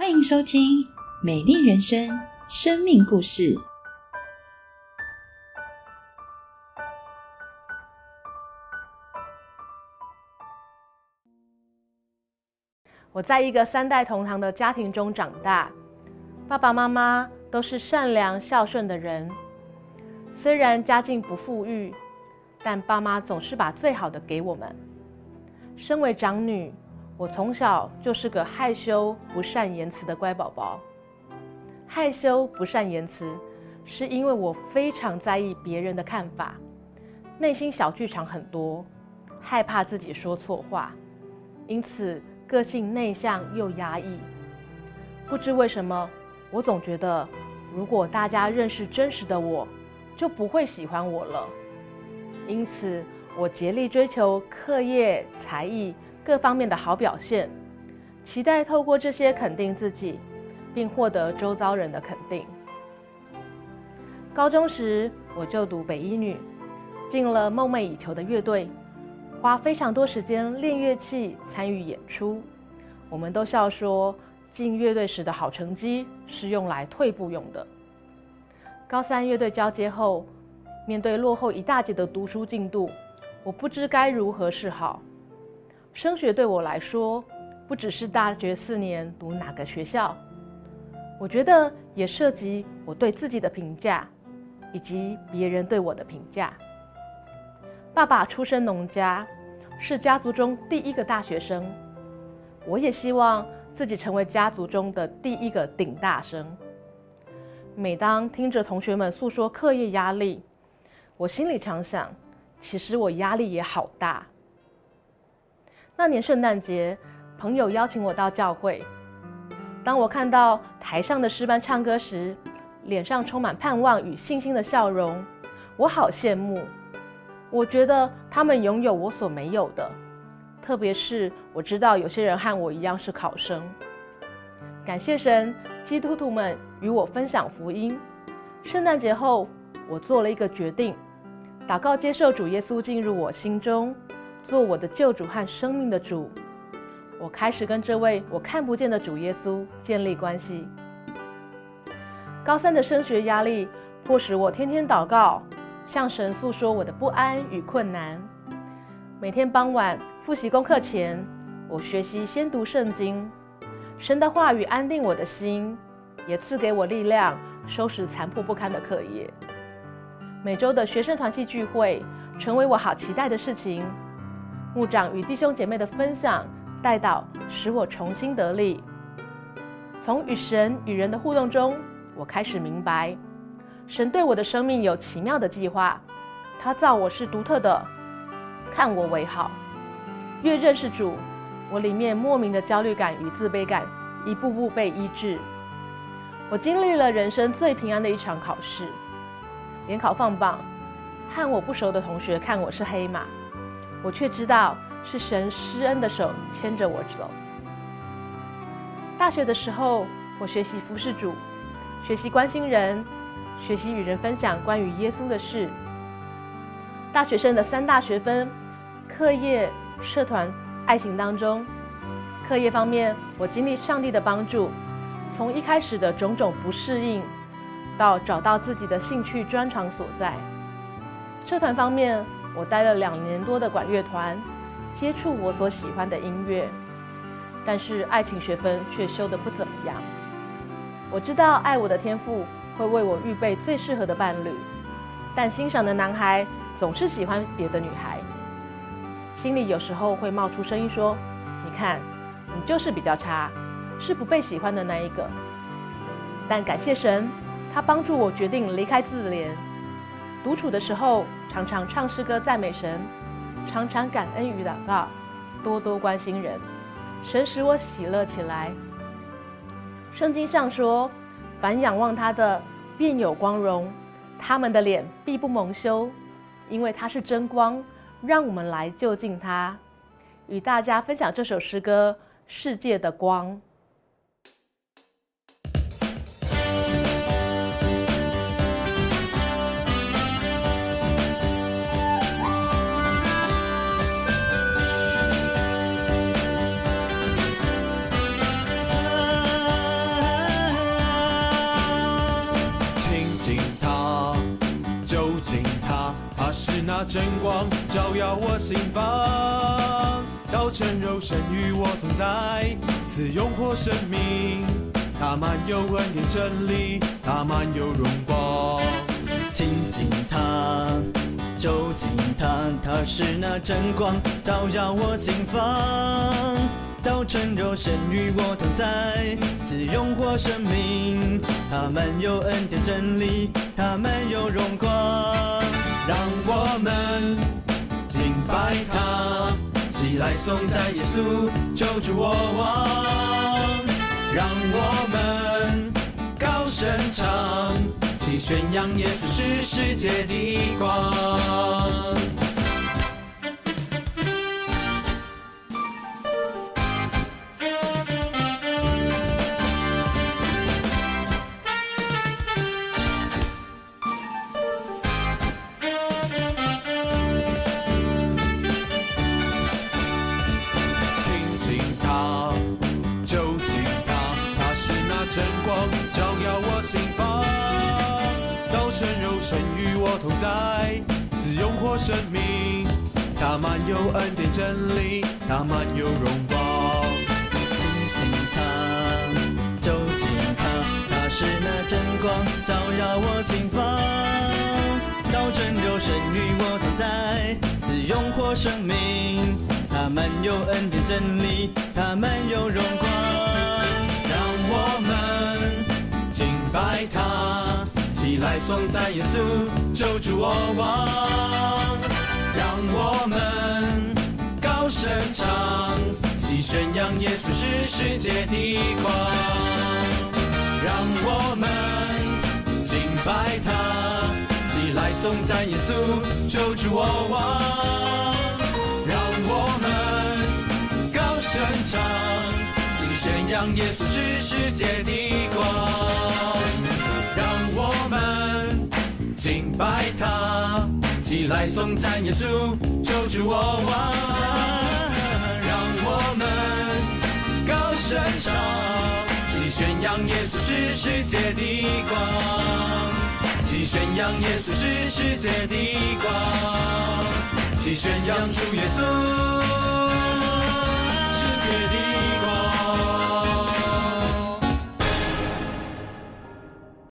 欢迎收听《美丽人生》生命故事。我在一个三代同堂的家庭中长大，爸爸妈妈都是善良孝顺的人。虽然家境不富裕，但爸妈总是把最好的给我们。身为长女，我从小就是个害羞、不善言辞的乖宝宝。害羞、不善言辞，是因为我非常在意别人的看法，内心小剧场很多，害怕自己说错话，因此个性内向又压抑。不知为什么，我总觉得，如果大家认识真实的我，就不会喜欢我了。因此，我竭力追求课业、才艺。各方面的好表现，期待透过这些肯定自己，并获得周遭人的肯定。高中时，我就读北一女，进了梦寐以求的乐队，花非常多时间练乐器、参与演出。我们都笑说，进乐队时的好成绩是用来退步用的。高三乐队交接后，面对落后一大截的读书进度，我不知该如何是好。升学对我来说，不只是大学四年读哪个学校，我觉得也涉及我对自己的评价，以及别人对我的评价。爸爸出身农家，是家族中第一个大学生，我也希望自己成为家族中的第一个顶大生。每当听着同学们诉说课业压力，我心里常想，其实我压力也好大。那年圣诞节，朋友邀请我到教会。当我看到台上的诗班唱歌时，脸上充满盼望与信心的笑容，我好羡慕。我觉得他们拥有我所没有的，特别是我知道有些人和我一样是考生。感谢神，基督徒们与我分享福音。圣诞节后，我做了一个决定，祷告接受主耶稣进入我心中。做我的救主和生命的主，我开始跟这位我看不见的主耶稣建立关系。高三的升学压力迫使我天天祷告，向神诉说我的不安与困难。每天傍晚复习功课前，我学习先读圣经，神的话语安定我的心，也赐给我力量收拾残破不堪的课业。每周的学生团契聚会成为我好期待的事情。牧长与弟兄姐妹的分享带导，使我重新得力。从与神与人的互动中，我开始明白，神对我的生命有奇妙的计划。他造我是独特的，看我为好。越认识主，我里面莫名的焦虑感与自卑感一步步被医治。我经历了人生最平安的一场考试，联考放榜，和我不熟的同学看我是黑马。我却知道是神施恩的手牵着我走。大学的时候，我学习服侍主，学习关心人，学习与人分享关于耶稣的事。大学生的三大学分：课业、社团、爱情当中，课业方面，我经历上帝的帮助，从一开始的种种不适应，到找到自己的兴趣专长所在。社团方面。我待了两年多的管乐团，接触我所喜欢的音乐，但是爱情学分却修得不怎么样。我知道爱我的天赋会为我预备最适合的伴侣，但欣赏的男孩总是喜欢别的女孩，心里有时候会冒出声音说：“你看，你就是比较差，是不被喜欢的那一个。”但感谢神，他帮助我决定离开自怜。独处的时候，常常唱诗歌赞美神，常常感恩与祷告，多多关心人，神使我喜乐起来。圣经上说：“凡仰望他的，便有光荣；他们的脸必不蒙羞，因为他是真光，让我们来就近他。”与大家分享这首诗歌《世界的光》。那真光，照耀我心房。道成肉身与我同在，赐永活生命。他满有恩典真理，他满有荣光。亲近他，走近他，他是那真光，照耀我心房。道成肉身与我同在，赐永活生命。他满有恩典真理，他满有荣光。让我们敬拜他，起来颂赞耶稣，救主我王。让我们高声唱，齐宣扬耶稣是世界的光。神与我同在，赐永活生命。他满有恩典真理，他满有荣光。亲近他，走近他，他是那真光，照耀我心房。道成肉身与我同在，赐永活生命。他满有恩典真理，他满有荣光。让我们敬拜他，来颂赞耶稣，救主我王。让我们高声唱，齐宣扬耶稣是世界的光。让我们敬拜他，起来颂赞耶稣，救主我王。让我们高声唱，齐宣扬耶稣是世界的光。我们敬拜他，起来颂赞耶稣，救主我王。让我们高声唱，齐宣扬耶稣是世界的光，齐宣扬耶稣是世界的光。齐宣扬主耶稣